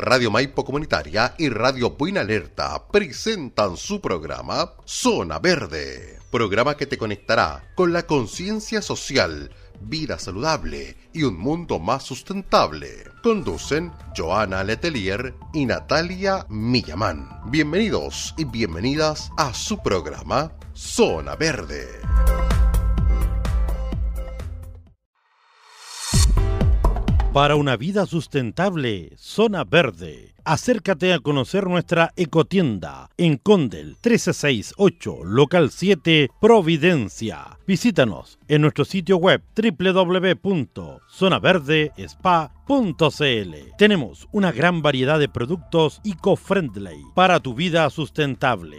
Radio Maipo Comunitaria y Radio Buena Alerta presentan su programa Zona Verde, programa que te conectará con la conciencia social, vida saludable y un mundo más sustentable. Conducen Joana Letelier y Natalia Millamán. Bienvenidos y bienvenidas a su programa Zona Verde. Para una vida sustentable, Zona Verde. Acércate a conocer nuestra ecotienda en Condel 1368, local 7, Providencia. Visítanos en nuestro sitio web www.zonaverdespa.cl. Tenemos una gran variedad de productos eco-friendly para tu vida sustentable.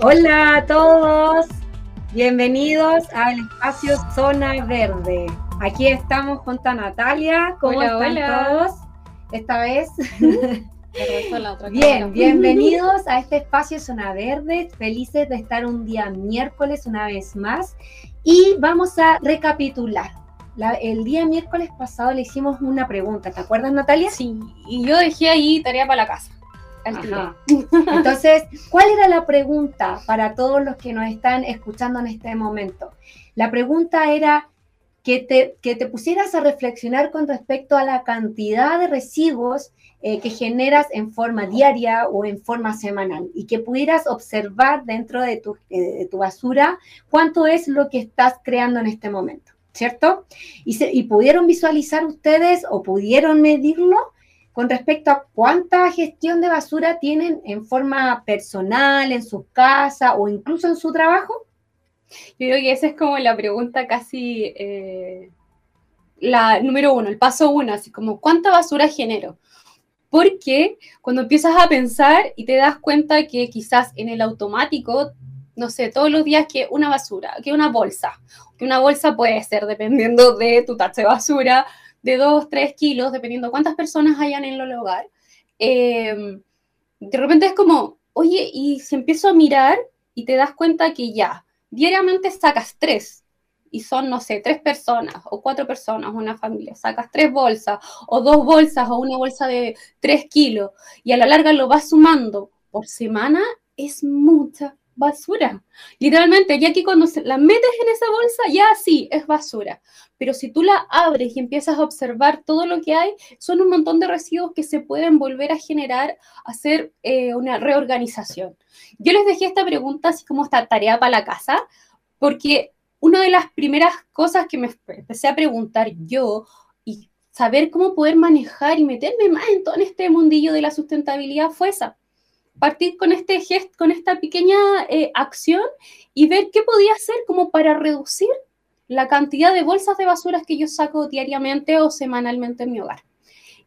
Hola a todos, bienvenidos al espacio Zona Verde. Aquí estamos junto a Natalia. ¿Cómo Hola, están hola. todos? Esta vez. Bien, Bien, bienvenidos a este espacio Zona Verde. Felices de estar un día miércoles una vez más. Y vamos a recapitular. La- el día miércoles pasado le hicimos una pregunta. ¿Te acuerdas, Natalia? Sí, y yo dejé ahí tarea para la casa. Al tiro. Ajá. Entonces, ¿cuál era la pregunta para todos los que nos están escuchando en este momento? La pregunta era que te, que te pusieras a reflexionar con respecto a la cantidad de residuos eh, que generas en forma diaria o en forma semanal y que pudieras observar dentro de tu, eh, de tu basura cuánto es lo que estás creando en este momento, ¿cierto? Y, se- y pudieron visualizar ustedes o pudieron medirlo con respecto a cuánta gestión de basura tienen en forma personal, en sus casas o incluso en su trabajo. Yo creo que esa es como la pregunta casi eh, la número uno, el paso uno, así como ¿cuánta basura genero? Porque cuando empiezas a pensar y te das cuenta que quizás en el automático, no sé, todos los días que una basura, que una bolsa, que una bolsa puede ser dependiendo de tu taxa de basura, de 2, 3 kilos, dependiendo cuántas personas hayan en el hogar. eh, de repente es como, oye, y si empiezo a mirar y te das cuenta que ya, diariamente sacas tres y son, no sé, tres personas o cuatro personas, una familia, sacas tres bolsas o dos bolsas o una bolsa de tres kilos y a la larga lo vas sumando por semana, es mucha basura. Literalmente, ya que cuando la metes en esa bolsa, ya sí, es basura. Pero si tú la abres y empiezas a observar todo lo que hay, son un montón de residuos que se pueden volver a generar, hacer eh, una reorganización. Yo les dejé esta pregunta así como esta tarea para la casa, porque una de las primeras cosas que me empecé a preguntar yo y saber cómo poder manejar y meterme más en todo este mundillo de la sustentabilidad fue esa. Partir con este gesto, con esta pequeña eh, acción y ver qué podía hacer como para reducir la cantidad de bolsas de basuras que yo saco diariamente o semanalmente en mi hogar.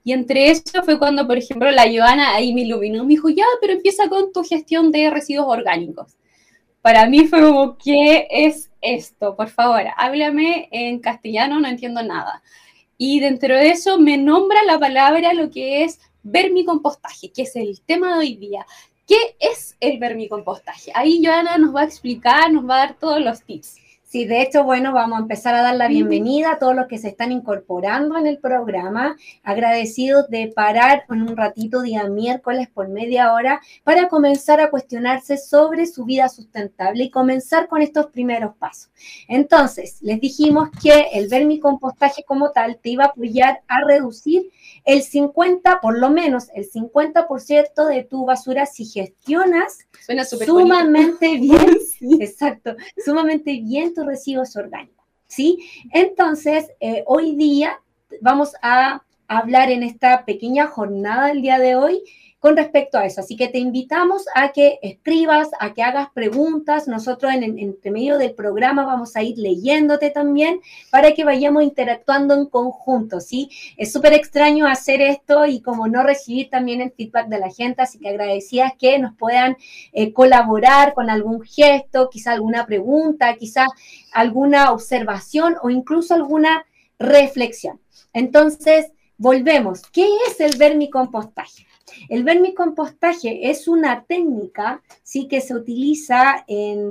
Y entre eso fue cuando, por ejemplo, la Joana ahí me iluminó, me dijo, ya, pero empieza con tu gestión de residuos orgánicos. Para mí fue como, ¿qué es esto? Por favor, háblame en castellano, no entiendo nada. Y dentro de eso me nombra la palabra lo que es vermicompostaje, que es el tema de hoy día. ¿Qué es el vermicompostaje? Ahí Joana nos va a explicar, nos va a dar todos los tips. Sí, de hecho, bueno, vamos a empezar a dar la bienvenida a todos los que se están incorporando en el programa. Agradecidos de parar en un ratito día miércoles por media hora para comenzar a cuestionarse sobre su vida sustentable y comenzar con estos primeros pasos. Entonces, les dijimos que el vermicompostaje como tal te iba a apoyar a reducir el 50, por lo menos el 50% de tu basura si gestionas Suena súper bonito. sumamente exacto, sumamente bien tus residuos orgánicos, ¿sí? Entonces, eh, hoy día vamos a hablar en esta pequeña jornada del día de hoy con respecto a eso. Así que te invitamos a que escribas, a que hagas preguntas. Nosotros en, en, entre medio del programa vamos a ir leyéndote también para que vayamos interactuando en conjunto, ¿sí? Es súper extraño hacer esto y como no recibir también el feedback de la gente, así que agradecías que nos puedan eh, colaborar con algún gesto, quizá alguna pregunta, quizá alguna observación o incluso alguna reflexión. Entonces, volvemos. ¿Qué es el vermicompostaje? El vermicompostaje es una técnica ¿sí? que se utiliza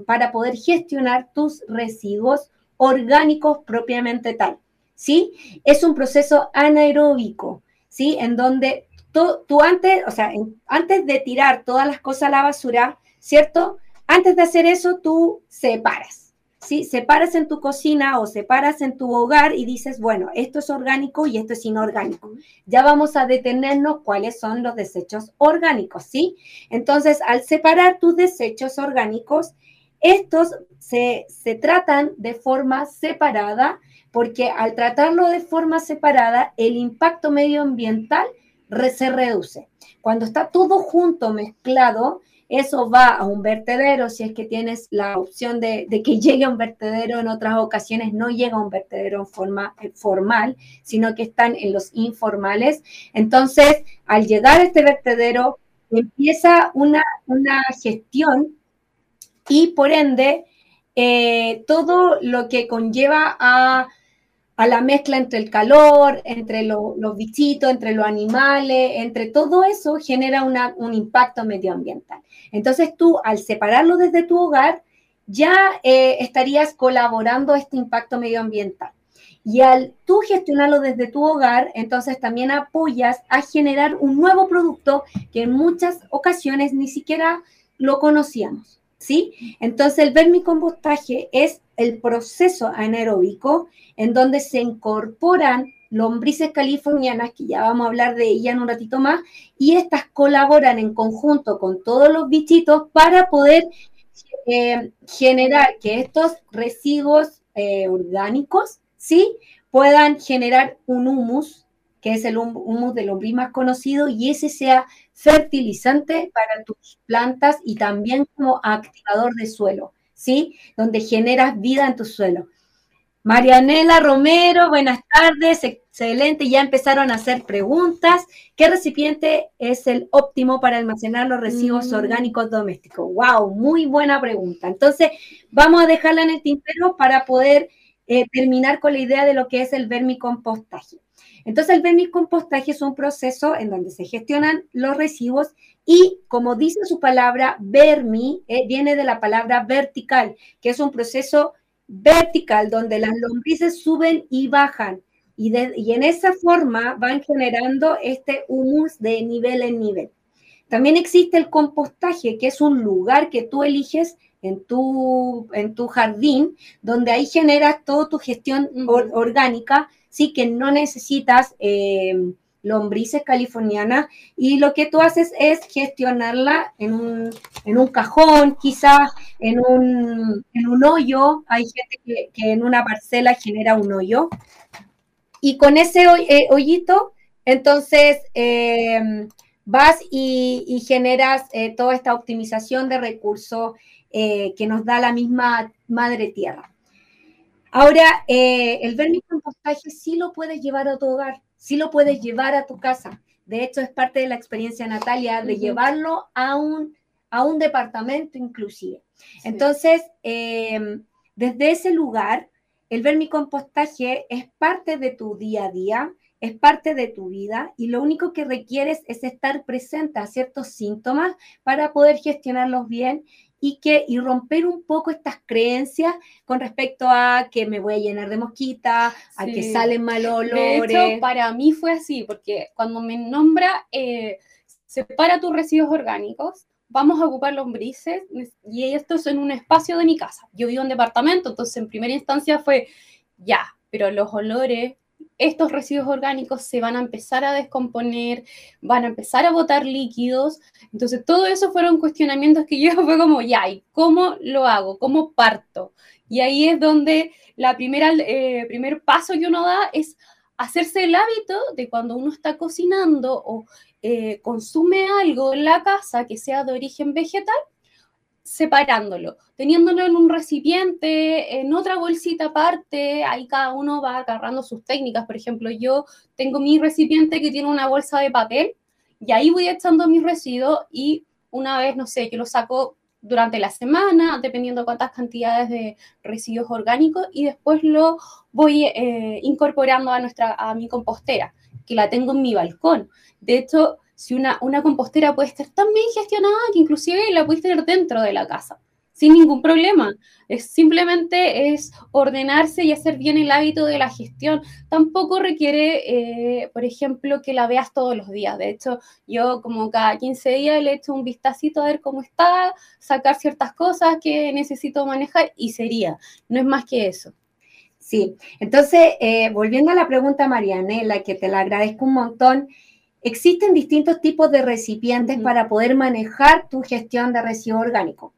para poder gestionar tus residuos orgánicos propiamente tal. ¿sí? Es un proceso anaeróbico, ¿sí? en donde tú, antes, o sea, antes de tirar todas las cosas a la basura, ¿cierto? Antes de hacer eso, tú separas. ¿Sí? Separas en tu cocina o separas en tu hogar y dices, bueno, esto es orgánico y esto es inorgánico. Ya vamos a detenernos cuáles son los desechos orgánicos, ¿sí? Entonces, al separar tus desechos orgánicos, estos se, se tratan de forma separada porque al tratarlo de forma separada, el impacto medioambiental se reduce. Cuando está todo junto, mezclado, eso va a un vertedero, si es que tienes la opción de, que llegue a un vertedero, en otras ocasiones no llega a un vertedero en forma eh, formal, sino que están en los informales. Entonces, al llegar a este vertedero, empieza una, una gestión y por ende, eh, todo lo que conlleva a a la mezcla entre el calor, entre los bichitos, entre los animales, entre todo eso genera un impacto medioambiental. Entonces tú, al separarlo desde tu hogar, ya eh, estarías colaborando este impacto medioambiental. Y al tú gestionarlo desde tu hogar, entonces también apoyas a generar un nuevo producto que en muchas ocasiones ni siquiera lo conocíamos, ¿sí? Entonces el vermicompostaje es el proceso anaeróbico en donde se incorporan lombrices californianas, que ya vamos a hablar de ella en un ratito más, y estas colaboran en conjunto con todos los bichitos para poder eh, generar que estos residuos eh, orgánicos, ¿sí? Puedan generar un humus, que es el humus del lombriz más conocido, y ese sea fertilizante para tus plantas y también como activador de suelo. ¿sí? Donde generas vida en tu suelo. Marianela Romero, buenas tardes, excelente, ya empezaron a hacer preguntas. ¿Qué recipiente es el óptimo para almacenar los residuos mm. orgánicos domésticos? ¡Wow! Muy buena pregunta. Entonces, vamos a dejarla en el tintero para poder eh, terminar con la idea de lo que es el vermicompostaje. Entonces, el vermicompostaje es un proceso en donde se gestionan los residuos y, como dice su palabra, vermi eh, viene de la palabra vertical, que es un proceso vertical donde las lombrices suben y bajan. Y, y en esa forma van generando este humus de nivel en nivel. También existe el compostaje, que es un lugar que tú eliges en tu, en tu jardín, donde ahí generas toda tu gestión orgánica sí que no necesitas eh, lombrices californianas y lo que tú haces es gestionarla en un, cajón, quizás en un, hoyo. Hay gente que, en una parcela genera un hoyo. Y con ese eh, hoyito, entonces eh, vas y, generas toda esta optimización de recursos que nos da la misma madre tierra. Ahora, eh, el vermicompostaje sí lo puedes llevar a tu hogar, sí lo puedes llevar a tu casa. De hecho, es parte de la experiencia Natalia de llevarlo a un, a un departamento inclusive. Entonces, em, desde ese lugar, el vermicompostaje es parte de tu día a día, es parte de tu vida y lo único que requieres es estar presente a ciertos síntomas para poder gestionarlos bien y que y romper un poco estas creencias con respecto a que me voy a llenar de mosquitas, a que salen mal olores. De hecho, para mí fue así, porque cuando me nombra, eh, separa tus residuos orgánicos, vamos a ocupar lombrices y esto es en un espacio de mi casa. Yo vivo en departamento, entonces en primera instancia fue ya, pero los olores estos residuos orgánicos se van a empezar a descomponer, van a empezar a botar líquidos. Entonces, todo eso fueron cuestionamientos que yo fue como, ya, ¿y cómo lo hago? ¿Cómo parto? Y ahí es donde la primera, eh, primer paso que uno da es hacerse el hábito de cuando uno está cocinando o eh, consume algo en la casa que sea de origen vegetal, separándolo, teniéndolo en un recipiente, en otra bolsita aparte, ahí cada uno va agarrando sus técnicas. Por ejemplo, yo tengo mi recipiente que tiene una bolsa de papel y ahí voy echando mis residuos y una vez, no sé, yo lo saco durante la semana, dependiendo cuántas cantidades de residuos orgánicos, y después lo voy eh, incorporando a, nuestra, a mi compostera, que la tengo en mi balcón. De hecho, si una, una compostera puede estar tan bien gestionada que inclusive la puedes tener dentro de la casa sin ningún problema. Es simplemente es ordenarse y hacer bien el hábito de la gestión. Tampoco requiere, eh, por ejemplo, que la veas todos los días. De hecho, yo como cada 15 días le echo un vistacito a ver cómo está, sacar ciertas cosas que necesito manejar y sería. No es más que eso. Sí, entonces, eh, volviendo a la pregunta, Marianela, que te la agradezco un montón. Existen distintos tipos de recipientes para poder manejar tu gestión de residuos orgánicos.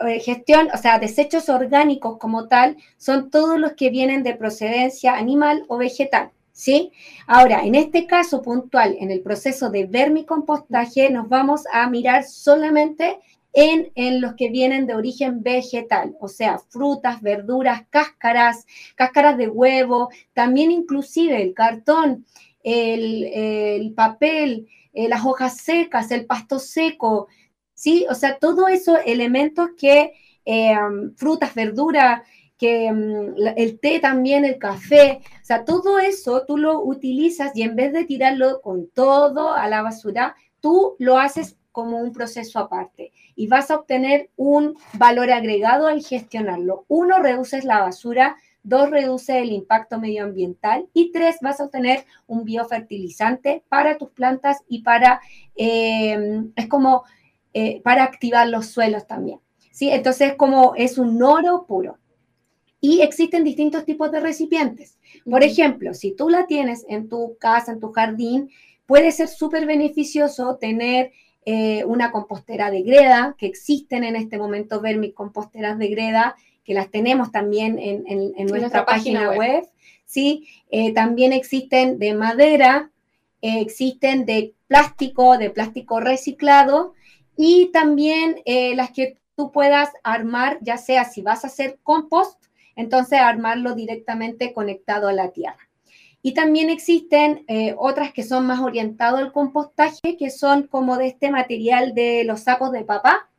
Eh, gestión, o sea, desechos orgánicos como tal, son todos los que vienen de procedencia animal o vegetal. ¿Sí? Ahora, en este caso puntual, en el proceso de vermicompostaje, nos vamos a mirar solamente en, en, los que vienen de origen vegetal, o sea, frutas, verduras, cáscaras, cáscaras de huevo, también inclusive el cartón, el, el papel, eh, las hojas secas, el pasto seco, ¿sí? O sea, todos esos elementos que, eh, frutas, verduras, que mm, el té también, el café, o sea, todo eso tú lo utilizas y en vez de tirarlo con todo a la basura, tú lo haces como un proceso aparte y vas a obtener un valor agregado al gestionarlo. Uno, reduces la basura, dos, reduce el impacto medioambiental y tres, vas a obtener un biofertilizante para tus plantas y para, eh, es como eh, para activar los suelos también. ¿sí? Entonces, como es un oro puro. Y existen distintos tipos de recipientes. Por ejemplo, si tú la tienes en tu casa, en tu jardín, puede ser súper beneficioso tener eh, una compostera de greda, que existen en este momento vermicomposteras de greda, que las tenemos también en, nuestra, página, web. ¿sí? Eh, también existen de madera, existen de plástico, de plástico reciclado, y también eh, las que tú puedas armar, ya sea si vas a hacer compost, entonces armarlo directamente conectado a la tierra. Y también existen eh, otras que son más orientadas al compostaje, que son como de este material de los sacos de papá.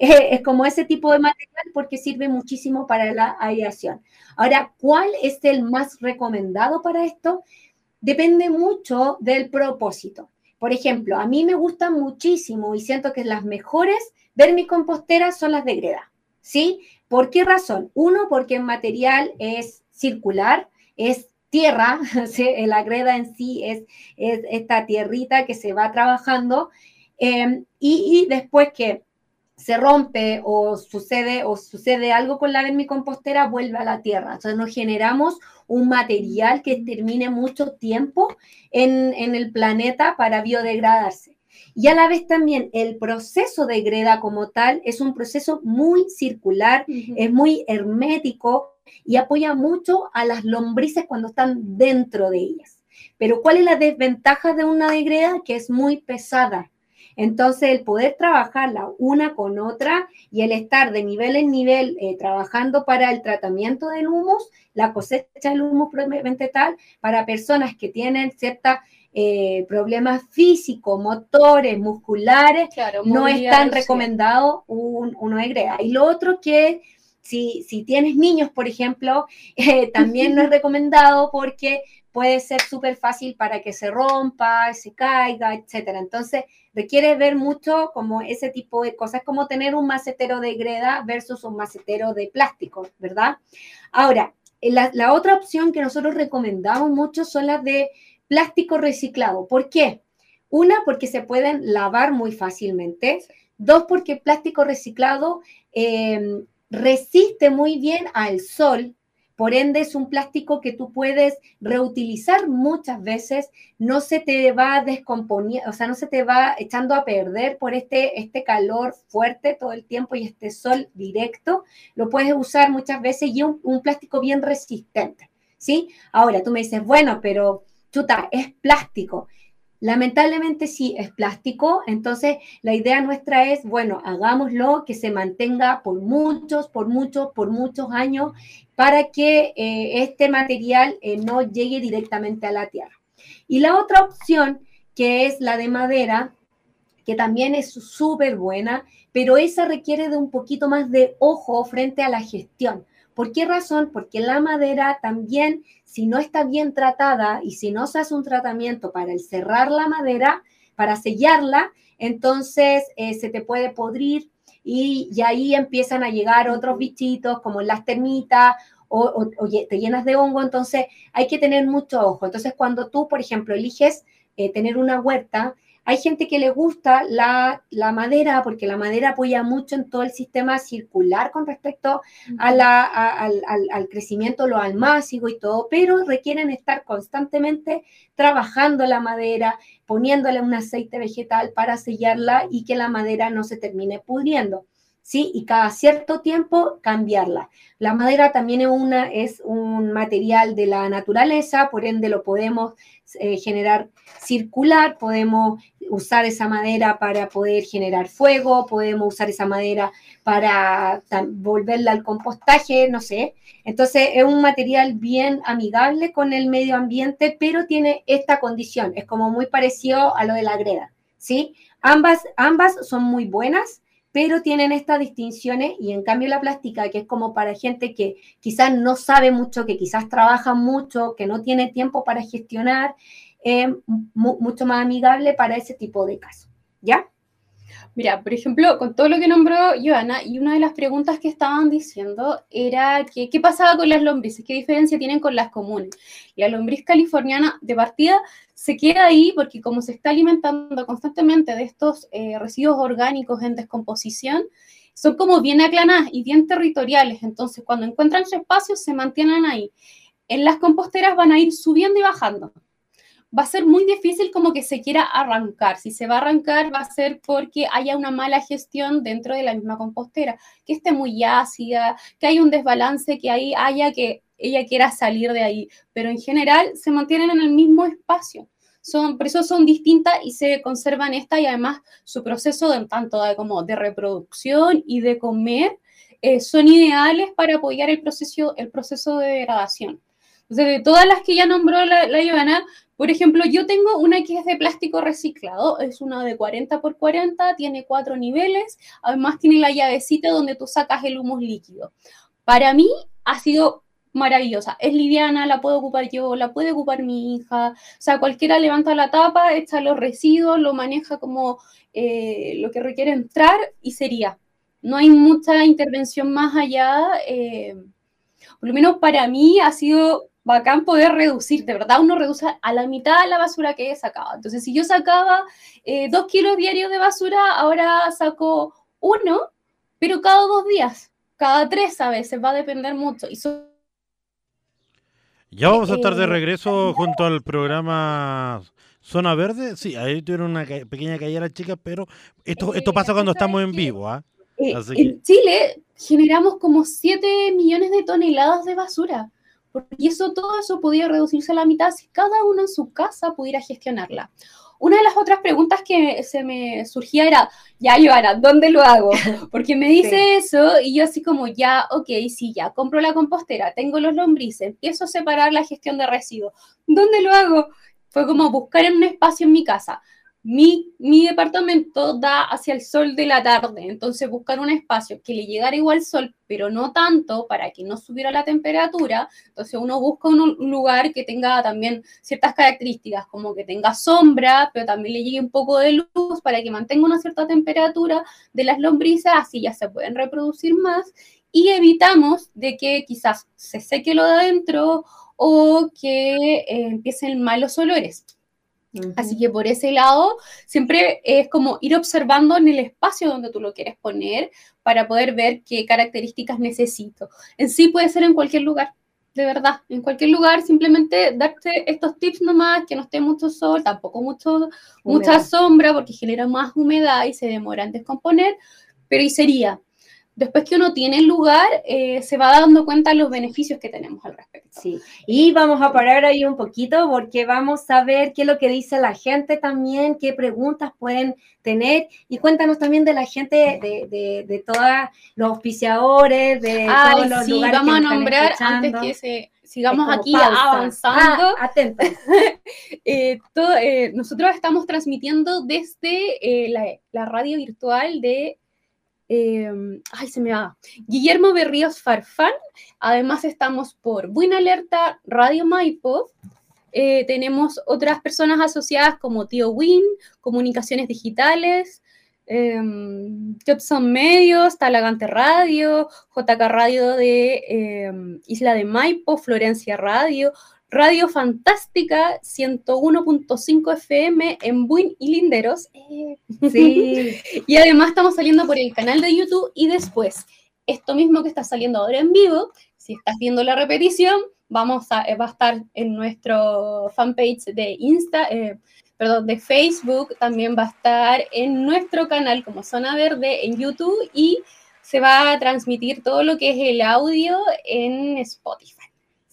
Es como ese tipo de material porque sirve muchísimo para la aireación. Ahora, ¿cuál es el más recomendado para esto? Depende mucho del propósito. Por ejemplo, a mí me gustan muchísimo y siento que las mejores vermicomposteras son las de greda. ¿Sí? ¿Por qué razón? Uno, porque el material es circular, es tierra, la greda en sí es, esta tierrita que se va trabajando. Em, y, y, después que se rompe o sucede o sucede algo con la vermicompostera, vuelve a la tierra. Entonces nos generamos un material que termine mucho tiempo en, el planeta para biodegradarse. Y a la vez también el proceso de greda como tal es un proceso muy circular, es muy hermético y apoya mucho a las lombrices cuando están dentro de ellas. Pero ¿cuál es la desventaja de una degreda? Que es muy pesada. Entonces, el poder trabajarla una con otra y el estar de nivel en nivel eh, trabajando para el tratamiento del humus, la cosecha del humus probablemente tal, para personas que tienen ciertos eh, problemas físicos, motores, musculares, no es tan recomendado un, uno de greda. Y lo otro que si, si, tienes niños, por ejemplo, eh, también no es recomendado porque puede ser súper fácil para que se rompa, se caiga, etcétera. Entonces, requiere ver mucho como ese tipo de cosas, como tener un macetero de greda versus un macetero de plástico, ¿verdad? Ahora, la, la otra opción que nosotros recomendamos mucho son las de plástico reciclado. ¿Por qué? Una, porque se pueden lavar muy fácilmente. Dos, porque el plástico reciclado eh, resiste muy bien al sol, por ende, es un plástico que tú puedes reutilizar muchas veces, no se te va descomponiendo, o sea, no se te va echando a perder por este, este calor fuerte todo el tiempo y este sol directo. Lo puedes usar muchas veces y un, un plástico bien resistente, ¿sí? Ahora, tú me dices, bueno, pero chuta, es plástico. Lamentablemente sí, es plástico, entonces la idea nuestra es, bueno, hagámoslo que se mantenga por muchos, por muchos, por muchos años para que eh, este material eh, no llegue directamente a la tierra. Y la otra opción, que es la de madera, que también es súper buena, pero esa requiere de un poquito más de ojo frente a la gestión. ¿Por qué razón? Porque la madera también, si no está bien tratada y si no se hace un tratamiento para el cerrar la madera, para sellarla, entonces eh, se te puede podrir y, ahí empiezan a llegar otros bichitos como las termitas o, te llenas de hongo, entonces hay que tener mucho ojo. Entonces cuando tú, por ejemplo, eliges eh, tener una huerta, hay gente que le gusta la, madera porque la madera apoya mucho en todo el sistema circular con respecto a la, al, al, crecimiento, lo almácigo y todo, pero requieren estar constantemente trabajando la madera, poniéndole un aceite vegetal para sellarla y que la madera no se termine pudriendo. ¿Sí? Y cada cierto tiempo cambiarla. La madera también es, una, es un material de la naturaleza, por ende lo podemos eh, generar circular, podemos usar esa madera para poder generar fuego, podemos usar esa madera para volverla al compostaje, no sé. Entonces es un material bien amigable con el medio ambiente, pero tiene esta condición, es como muy parecido a lo de la greda, ¿sí? Ambas, ambas son muy buenas, pero tienen estas distinciones y en cambio la plástica, que es como para gente que quizás no sabe mucho, que quizás trabaja mucho, que no tiene tiempo para gestionar, es mucho más amigable para ese tipo de casos. ¿Ya? Mira, por ejemplo, con todo lo que nombró Joana, y una de las preguntas que estaban diciendo era que, qué pasaba con las lombrices, qué diferencia tienen con las comunes. La lombriz californiana de partida se queda ahí porque como se está alimentando constantemente de estos eh, residuos orgánicos en descomposición, son como bien aclanadas y bien territoriales. Entonces, cuando encuentran su espacio, se mantienen ahí. En las composteras van a ir subiendo y bajando va a ser muy difícil como que se quiera arrancar. Si se va a arrancar, va a ser porque haya una mala gestión dentro de la misma compostera, que esté muy ácida, que haya un desbalance, que ahí haya que ella quiera salir de ahí. Pero en general se mantienen en el mismo espacio. Son, por eso son distintas y se conservan esta y además su proceso de tanto de, como de reproducción y de comer eh, son ideales para apoyar el proceso, el proceso de degradación. Entonces, de todas las que ya nombró la, la por ejemplo, yo tengo una que es de plástico reciclado, es una de 40 por 40, tiene cuatro niveles, además tiene la llavecita donde tú sacas el humus líquido. Para mí ha sido maravillosa, es liviana, la puedo ocupar yo, la puede ocupar mi hija, o sea, cualquiera levanta la tapa, echa los residuos, lo maneja como eh, lo que requiere entrar y sería. No hay mucha intervención más allá. Eh, por lo menos para mí ha sido bacán poder reducir, de verdad uno reduce a la mitad la basura que he sacado. Entonces, si yo sacaba eh, dos kilos diarios de basura, ahora saco uno, pero cada dos días, cada tres a veces, va a depender mucho. Y Ya vamos a estar de eh, regreso junto al programa Zona Verde. Sí, ahí tuvieron una pequeña caída las chicas, pero esto, esto pasa cuando estamos en vivo. ¿ah? Eh, en Chile generamos como 7 millones de toneladas de basura. Y eso, todo eso podía reducirse a la mitad si cada uno en su casa pudiera gestionarla. Una de las otras preguntas que se me surgía era, ya, Joana, ¿dónde lo hago? Porque me dice eso y yo así como, ya, ok, sí, ya, compro la compostera, tengo los lombrices, empiezo a separar la gestión de residuos. ¿Dónde lo hago? Fue como buscar en un espacio en mi casa. Mi, departamento da hacia el sol de la tarde, entonces buscar un espacio que le llegara igual sol, pero no tanto para que no subiera la temperatura. Entonces uno busca un, lugar que tenga también ciertas características, como que tenga sombra, pero también le llegue un poco de luz para que mantenga una cierta temperatura de las lombrices, así ya se pueden reproducir más y evitamos de que quizás se seque lo de adentro o que eh, empiecen malos olores. Así que por ese lado, siempre es como ir observando en el espacio donde tú lo quieres poner para poder ver qué características necesito. En sí puede ser en cualquier lugar, de verdad, en cualquier lugar, simplemente darte estos tips nomás, que no esté mucho sol, tampoco mucho, mucha sombra, porque genera más humedad y se demora en descomponer, pero y sería. Después que uno tiene el lugar, eh, se va dando cuenta de los beneficios que tenemos al respecto. Sí, y vamos a parar ahí un poquito porque vamos a ver qué es lo que dice la gente también, qué preguntas pueden tener y cuéntanos también de la gente, de, de, todos los auspiciadores, de todos los sí, vamos a nombrar antes que se sigamos aquí avanzando. Ah, atentos. Eh, eh, nosotros estamos transmitiendo desde la, la radio virtual de Em, ay, se me va. Guillermo Berríos Farfán. Además estamos por Buena Alerta, Radio Maipo. Eh, tenemos otras personas asociadas como Tío Win, Comunicaciones Digitales, eh, Jobson Medios, Talagante Radio, JK Radio de em, Isla de Maipo, Florencia Radio, Radio Fantástica 101.5 FM en Buin y Linderos. Eh, sí. y además estamos saliendo por el canal de YouTube y después, esto mismo que está saliendo ahora en vivo, si estás viendo la repetición, vamos a, va a estar en nuestro fanpage de Insta, eh, perdón, de Facebook, también va a estar en nuestro canal como Zona Verde en YouTube y se va a transmitir todo lo que es el audio en Spotify.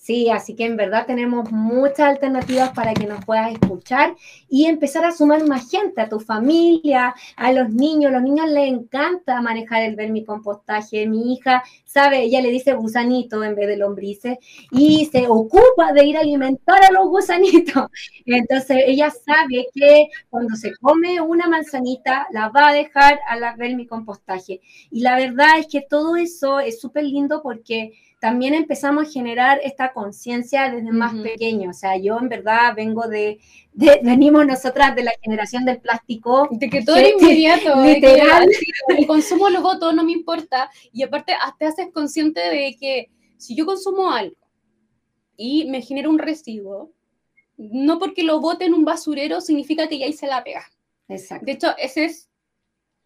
Sí, así que en verdad tenemos muchas alternativas para que nos puedas escuchar y empezar a sumar más gente, a tu familia, a los niños. Los niños les encanta manejar el vermicompostaje. Mi hija sabe, ella le dice gusanito en vez de lombrices y se ocupa de ir a alimentar a los gusanitos. Entonces ella sabe que cuando se come una manzanita la va a dejar a la vermicompostaje. Y la verdad es que todo eso es súper lindo porque también empezamos a generar esta conciencia desde más pequeño. O sea, yo en verdad vengo de, venimos nosotras de la generación del plástico. De que todo es inmediato, literal. el consumo luego todo no me importa. Y aparte, te haces consciente de que si yo consumo algo y me genera un residuo, no porque lo bote en un basurero significa que ya hice la pega. Exacto. De hecho, ese es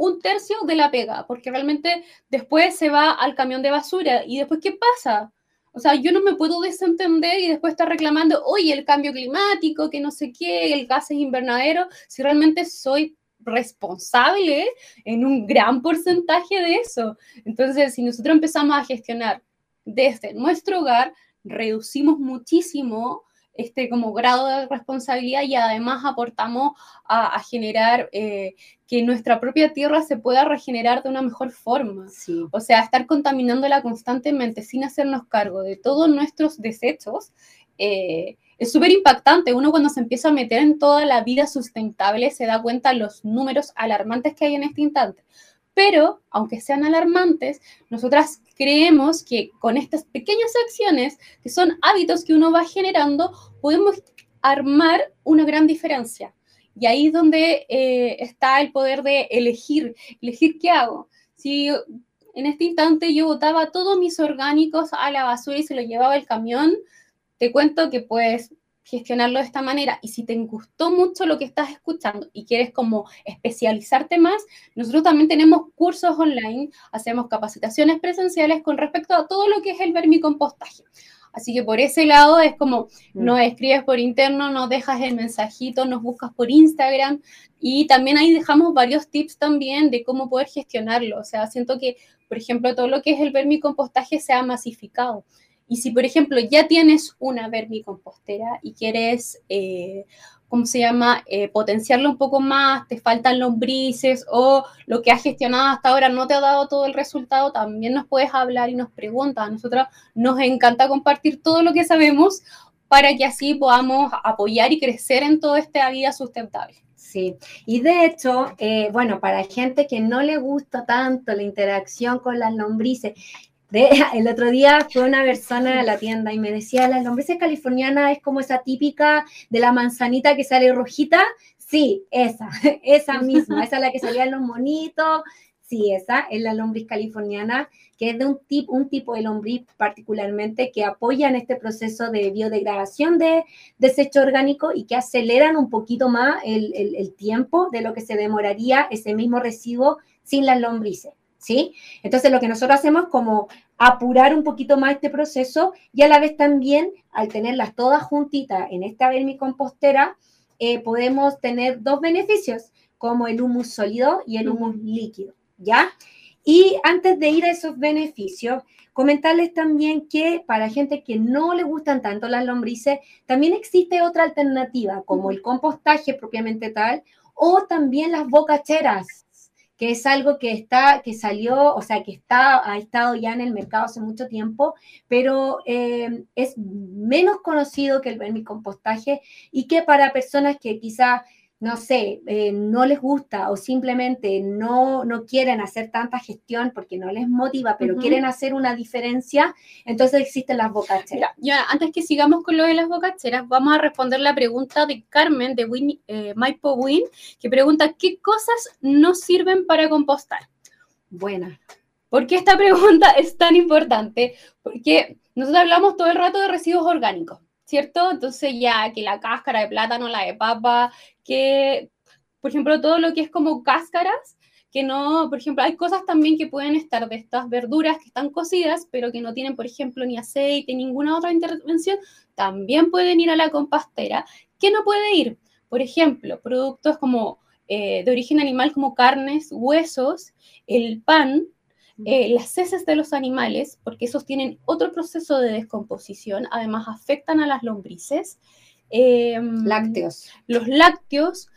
un tercio de la pega, porque realmente después se va al camión de basura y después, ¿qué pasa? O sea, yo no me puedo desentender y después estar reclamando, oye, el cambio climático, que no sé qué, el gas es invernadero, si realmente soy responsable en un gran porcentaje de eso. Entonces, si nosotros empezamos a gestionar desde nuestro hogar, reducimos muchísimo este como grado de responsabilidad y además aportamos a, generar eh, que nuestra propia tierra se pueda regenerar de una mejor forma. O sea, estar contaminándola constantemente sin hacernos cargo de todos nuestros desechos. Eh, es súper impactante. Uno cuando se empieza a meter en toda la vida sustentable se da cuenta de los números alarmantes que hay en este instante. Pero, aunque sean alarmantes, nosotras creemos que con estas pequeñas acciones, que son hábitos que uno va generando, podemos armar una gran diferencia. Y ahí es donde eh, está el poder de elegir, elegir qué hago. Si en este instante yo botaba todos mis orgánicos a la basura y se lo llevaba el camión, te cuento que pues gestionarlo de esta manera. Y si te gustó mucho lo que estás escuchando y quieres como especializarte más, nosotros también tenemos cursos online, hacemos capacitaciones presenciales con respecto a todo lo que es el vermicompostaje. Así que por ese lado es como mm. nos escribes por interno, nos dejas el mensajito, nos buscas por Instagram y también ahí dejamos varios tips también de cómo poder gestionarlo. O sea, siento que, por ejemplo, todo lo que es el vermicompostaje se ha masificado. Y si, por ejemplo, ya tienes una vermicompostera y quieres, eh, ¿cómo se llama?, eh, potenciarlo un poco más, te faltan lombrices o lo que has gestionado hasta ahora no te ha dado todo el resultado, también nos puedes hablar y nos preguntas. A nosotros nos encanta compartir todo lo que sabemos para que así podamos apoyar y crecer en toda esta vida sustentable. Sí, y de hecho, eh, bueno, para gente que no le gusta tanto la interacción con las lombrices, el otro día fue una persona a la tienda y me decía, la lombrices californiana es como esa típica de la manzanita que sale rojita. Sí, esa, esa misma, esa es la que salía en los monitos. Sí, esa es la lombriz californiana, que es de un, tipo un tipo de lombriz particularmente que apoya en este proceso de biodegradación de desecho orgánico y que aceleran un poquito más el tiempo de lo que se demoraría ese mismo residuo sin las lombrices. ¿Sí? Entonces lo que nosotros hacemos es como apurar un poquito más este proceso y a la vez también, al tenerlas todas juntitas en esta vermicompostera, eh, podemos tener dos beneficios, como el humus sólido y el humus líquido, ¿ya? Y antes de ir a esos beneficios, comentarles también que para gente que no le gustan tanto las lombrices, también existe otra alternativa, como el compostaje propiamente tal, o también las bocacheras que es algo que está, que salió, o sea, que está, ha estado ya en el mercado hace mucho tiempo, pero eh, es menos conocido que el vermicompostaje y que para personas que quizá no sé, eh, no les gusta o simplemente no, no quieren hacer tanta gestión porque no les motiva, pero quieren hacer una diferencia, entonces existen las bocacheras. ya, antes que sigamos con lo de las bocacheras, vamos a responder la pregunta de Carmen de Win, eh, Maipo Win, que pregunta, ¿qué cosas no sirven para compostar? Buena. ¿Por qué esta pregunta es tan importante? Porque nosotros hablamos todo el rato de residuos orgánicos. ¿Cierto? Entonces ya que la cáscara de plátano, la de papa, que, por ejemplo, todo lo que es como cáscaras, que no, por ejemplo, hay cosas también que pueden estar de estas verduras que están cocidas, pero que no tienen, por ejemplo, ni aceite, ninguna otra intervención, también pueden ir a la compostera. ¿Qué no puede ir? Por ejemplo, productos como eh, de origen animal como carnes, huesos, el pan, eh, las heces de los animales, porque esos tienen otro proceso de descomposición, además afectan a las lombrices. Em, lácteos. Los lácteos,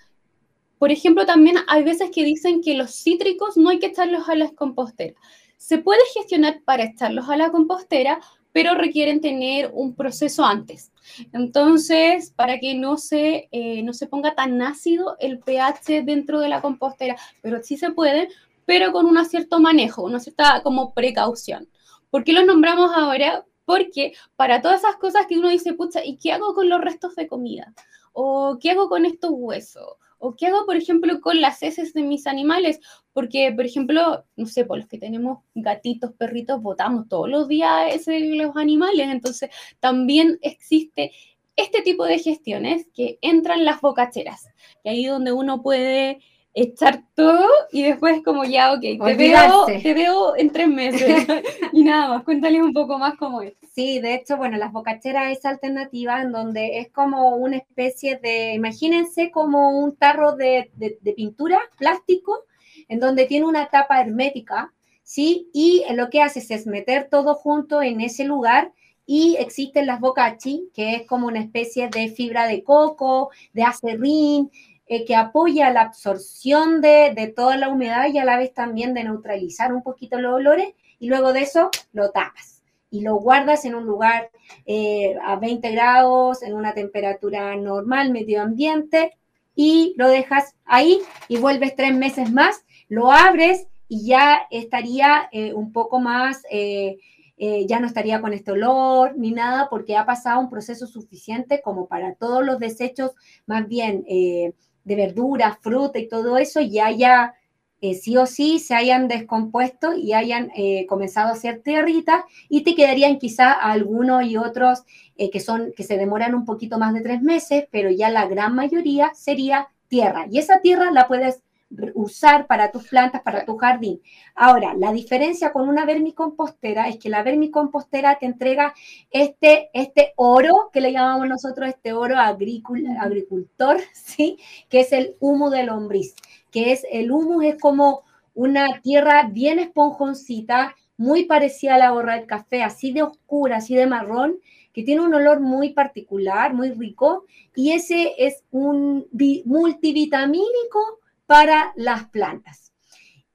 por ejemplo, también hay veces que dicen que los cítricos no hay que echarlos a la compostera. Se puede gestionar para echarlos a la compostera, pero requieren tener un proceso antes. Entonces, para que no se, eh, no se ponga tan ácido el pH dentro de la compostera, pero sí se puede, pero con un cierto manejo, una cierta como precaución. ¿Por qué los nombramos ahora? Porque para todas esas cosas que uno dice, ¿y qué hago con los restos de comida? ¿O qué hago con estos huesos? ¿O qué hago, por ejemplo, con las heces de mis animales? Porque, por ejemplo, no sé, por los que tenemos gatitos, perritos, botamos todos los días ese, los animales. Entonces, también existe este tipo de gestiones que entran las bocacheras, y ahí donde uno puede echar todo y después como ya, ok, te veo, te veo en tres meses y nada más, cuéntales un poco más cómo es. Sí, de hecho, bueno, las bocacheras es alternativa en donde es como una especie de, imagínense como un tarro de, pintura plástico en donde tiene una tapa hermética, ¿sí? Y lo que haces es meter todo junto en ese lugar y existen las bocachi, que es como una especie de fibra de coco, de acerrín, eh, que apoya la absorción de, toda la humedad y a la vez también de neutralizar un poquito los olores y luego de eso lo tapas y lo guardas en un lugar eh, a 20 grados, en una temperatura normal, medio ambiente y lo dejas ahí y vuelves tres meses más, lo abres y ya estaría eh, un poco más... ya no estaría con este olor ni nada porque ha pasado un proceso suficiente como para todos los desechos más bien de verduras, fruta y todo eso ya haya, eh, sí o sí, se hayan descompuesto y hayan eh, comenzado a hacer tierrita y te quedarían quizá algunos y otros eh, que, son, que se demoran un poquito más de tres meses, pero ya la gran mayoría sería tierra. Y esa tierra la puedes usar para tus plantas, para tu jardín. Ahora, la diferencia con una vermicompostera es que la vermicompostera te entrega este, este oro, que le llamamos nosotros este oro agricultor, ¿sí? Que es el humo de lombriz, que es el humo es como una tierra bien esponjoncita, muy parecida a la borra del café, así de oscura, así de marrón, que tiene un olor muy particular, muy rico, y ese es un multivitamínico para las plantas.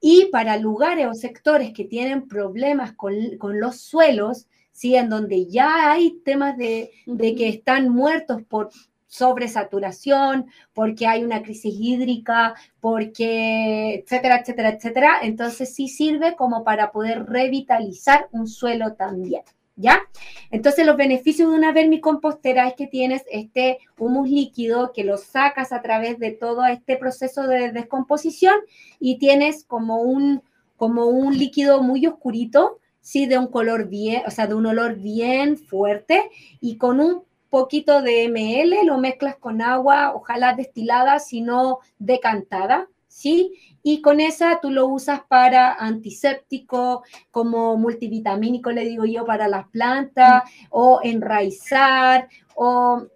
Y para lugares o sectores que tienen problemas con, los suelos, ¿sí? en donde ya hay temas de, de que están muertos por sobresaturación, porque hay una crisis hídrica, porque, etcétera, etcétera, etcétera. Entonces sí sirve como para poder revitalizar un suelo también. ¿Ya? Entonces los beneficios de una vermicompostera es que tienes este humus líquido que lo sacas a través de todo este proceso de descomposición y tienes como un, como un líquido muy oscurito, sí, de un color bien, o sea, de un olor bien fuerte y con un poquito de ml lo mezclas con agua, ojalá destilada, sino decantada, ¿sí? Y con esa tú lo usas para antiséptico, como multivitamínico, le digo yo, para las plantas, mm. o enraizar, o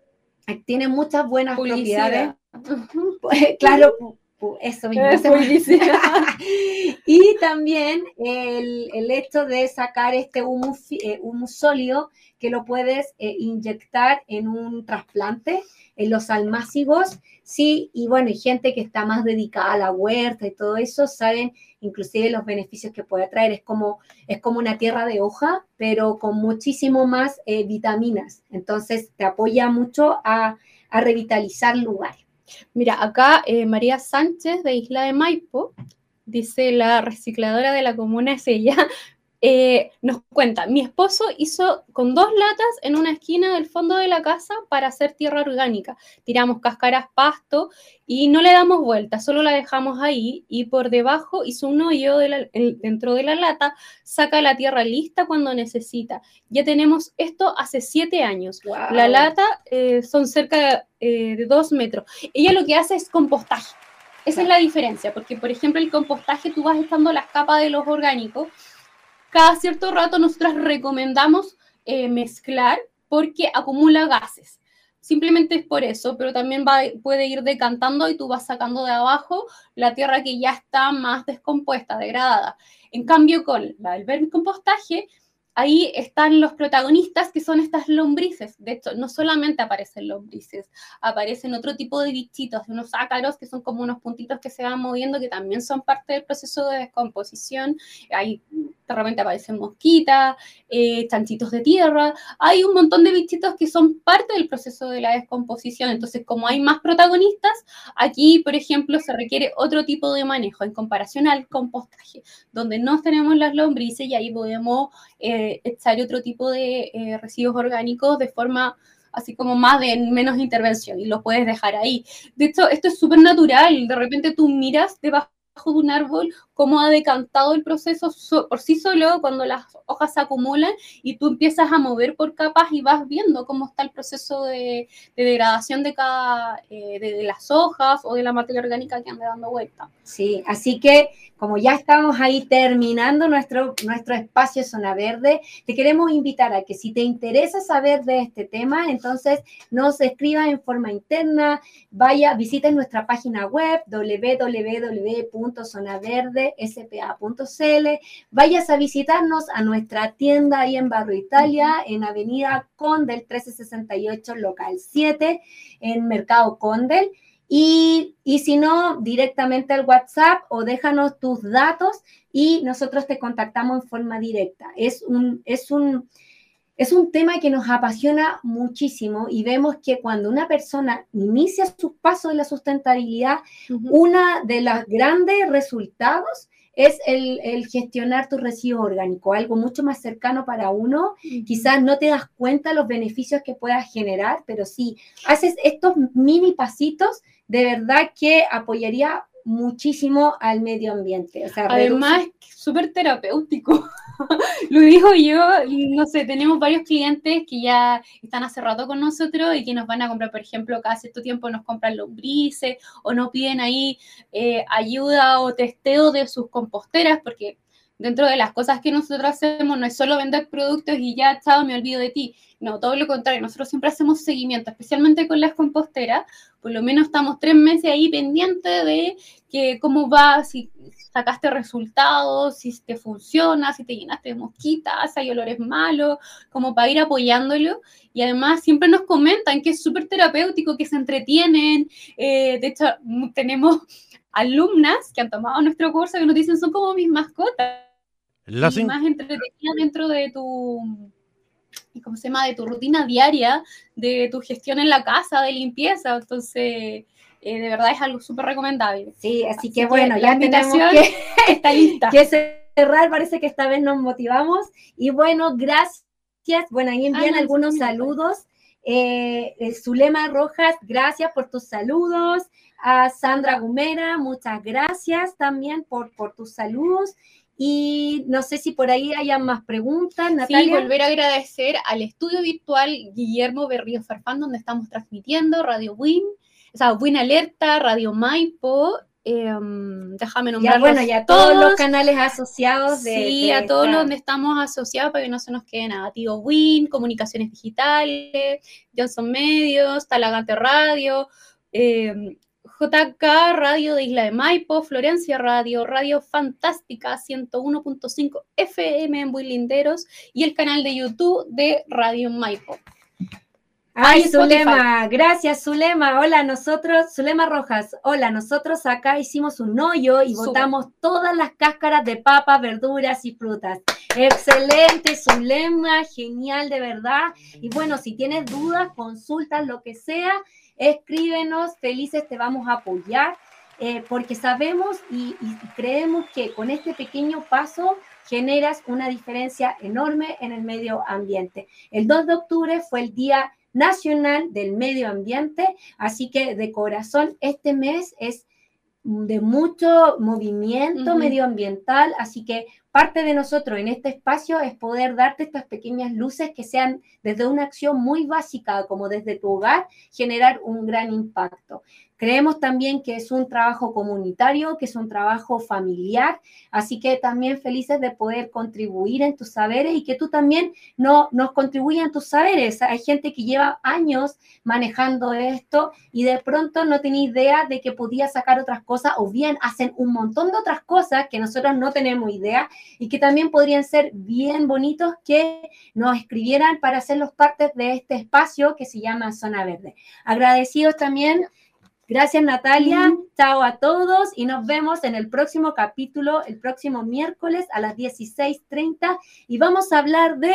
tiene muchas buenas propiedades. Pues, claro, Eso mismo. y también el, el, hecho de sacar este humus, eh, sólido que lo puedes eh, inyectar en un trasplante, en los almácigos, sí, y bueno, y gente que está más dedicada a la huerta y todo eso, saben inclusive los beneficios que puede traer. Es como, es como una tierra de hoja, pero con muchísimo más eh, vitaminas. Entonces, te apoya mucho a, a revitalizar lugares. Mira, acá eh, María Sánchez de Isla de Maipo, dice la recicladora de la comuna es ella, eh, nos cuenta, mi esposo hizo con dos latas en una esquina del fondo de la casa para hacer tierra orgánica. Tiramos cáscaras, pasto y no le damos vuelta, solo la dejamos ahí y por debajo hizo un hoyo dentro de la lata, saca la tierra lista cuando necesita. Ya tenemos esto hace siete años. La lata eh, son cerca eh, de dos metros. Ella lo que hace es compostaje. Esa es la diferencia, porque por ejemplo el compostaje tú vas estando las capas de los orgánicos cada cierto rato nosotras recomendamos eh, mezclar porque acumula gases. Simplemente es por eso, pero también va, puede ir decantando y tú vas sacando de abajo la tierra que ya está más descompuesta, degradada. En cambio, con el vermicompostaje, ahí están los protagonistas que son estas lombrices. De hecho, no solamente aparecen lombrices, aparecen otro tipo de bichitos, unos ácaros que son como unos puntitos que se van moviendo, que también son parte del proceso de descomposición. Ahí de repente aparecen mosquitas, eh, chanchitos de tierra. Hay un montón de bichitos que son parte del proceso de la descomposición. Entonces, como hay más protagonistas, aquí, por ejemplo, se requiere otro tipo de manejo en comparación al compostaje, donde no tenemos las lombrices y ahí podemos... Eh, echar otro tipo de eh, residuos orgánicos de forma así como más de menos intervención y lo puedes dejar ahí. De hecho, esto es súper natural. De repente tú miras debajo de un árbol cómo ha decantado el proceso por sí solo cuando las hojas se acumulan y tú empiezas a mover por capas y vas viendo cómo está el proceso de, degradación de cada eh, de, las hojas o de la materia orgánica que anda dando vuelta. Sí, así que como ya estamos ahí terminando nuestro, nuestro espacio Zona Verde, te queremos invitar a que si te interesa saber de este tema, entonces nos escriba en forma interna, vaya, visite nuestra página web www.zonaverde spa.cl. Vayas a visitarnos a nuestra tienda ahí en Barrio Italia, en Avenida Condel 1368, local 7, en Mercado Condel. Y, y, si no, directamente al WhatsApp o déjanos tus datos y nosotros te contactamos en forma directa. Es un, es un, es un tema que nos apasiona muchísimo y vemos que cuando una persona inicia sus pasos en la sustentabilidad, una de los grandes resultados es el, gestionar tu residuo orgánico, algo mucho más cercano para uno. Quizás no te das cuenta los beneficios que puedas generar, pero si haces estos mini pasitos, de verdad que apoyaría muchísimo al medio ambiente. Además, es súper terapéutico. Lo dijo yo, no sé, tenemos varios clientes que ya están hace rato con nosotros y que nos van a comprar, por ejemplo, cada cierto tiempo nos compran lombrices o nos piden ahí eh, ayuda o testeo de sus composteras, porque dentro de las cosas que nosotros hacemos no es solo vender productos y ya, chao, me olvido de ti. No, todo lo contrario, nosotros siempre hacemos seguimiento, especialmente con las composteras. Por lo menos estamos tres meses ahí pendientes de que cómo va, si sacaste resultados, si te funciona, si te llenaste de mosquitas, si hay olores malos, como para ir apoyándolo. Y además siempre nos comentan que es súper terapéutico, que se entretienen. Eh, de hecho, tenemos alumnas que han tomado nuestro curso que nos dicen son como mis mascotas. Las más entretenidas dentro de tu, ¿cómo se llama? De tu rutina diaria, de tu gestión en la casa, de limpieza. Entonces, eh, de verdad es algo súper recomendable. Sí, así, que, bueno, ya tenemos que, está lista. que cerrar, parece que esta vez nos motivamos. Y bueno, gracias. Bueno, ahí envían algunos saludos. Eh, Zulema Rojas, gracias por tus saludos. A Sandra Gumera, muchas gracias también por, por tus saludos. Y no sé si por ahí hayan más preguntas, Natalia. Sí, volver a agradecer al estudio virtual Guillermo Berrío Farfán, donde estamos transmitiendo Radio Win, o sea, Win Alerta, Radio Maipo, em, déjame nombrar. bueno, ya todos, los canales asociados de. Sí, a todos los donde estamos asociados para que no se nos quede nada. Tío Win, Comunicaciones Digitales, Johnson Medios, Talagante Radio, eh, JK Radio de Isla de Maipo, Florencia Radio, Radio Fantástica 101.5 FM en Builinderos y el canal de YouTube de Radio Maipo. Ay, Zulema, gracias Zulema. Hola, nosotros, Zulema Rojas, hola, nosotros acá hicimos un hoyo y botamos todas las cáscaras de papas, verduras y frutas. Excelente, Zulema, genial de verdad. Y bueno, si tienes dudas, consultas, lo que sea, escríbenos, felices te vamos a apoyar, eh, porque sabemos y creemos que con este pequeño paso generas una diferencia enorme en el medio ambiente. El 2 de octubre fue el día Nacional del Medio Ambiente. Así que de corazón, este mes es de mucho movimiento medioambiental, así que parte de nosotros en este espacio es poder darte estas pequeñas luces que sean desde una acción muy básica, como desde tu hogar, generar un gran impacto. Creemos también que es un trabajo comunitario, que es un trabajo familiar, así que también felices de poder contribuir en tus saberes y que tú también no, nos contribuyas en tus saberes. Hay gente que lleva años manejando esto y de pronto no tiene idea de que podía sacar otras cosas o bien hacen un montón de otras cosas que nosotros no tenemos idea y que también podrían ser bien bonitos que nos escribieran para hacerlos parte de este espacio que se llama Zona Verde. Agradecidos también Gracias Natalia, chao a todos y nos vemos en el próximo capítulo, el próximo miércoles a las 16.30 y vamos a hablar de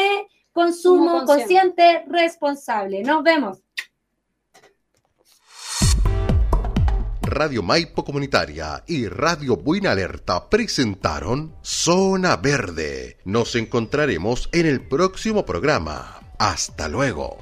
consumo consciente responsable. Nos vemos. Radio Maipo Comunitaria y Radio Buena Alerta presentaron Zona Verde. Nos encontraremos en el próximo programa. Hasta luego.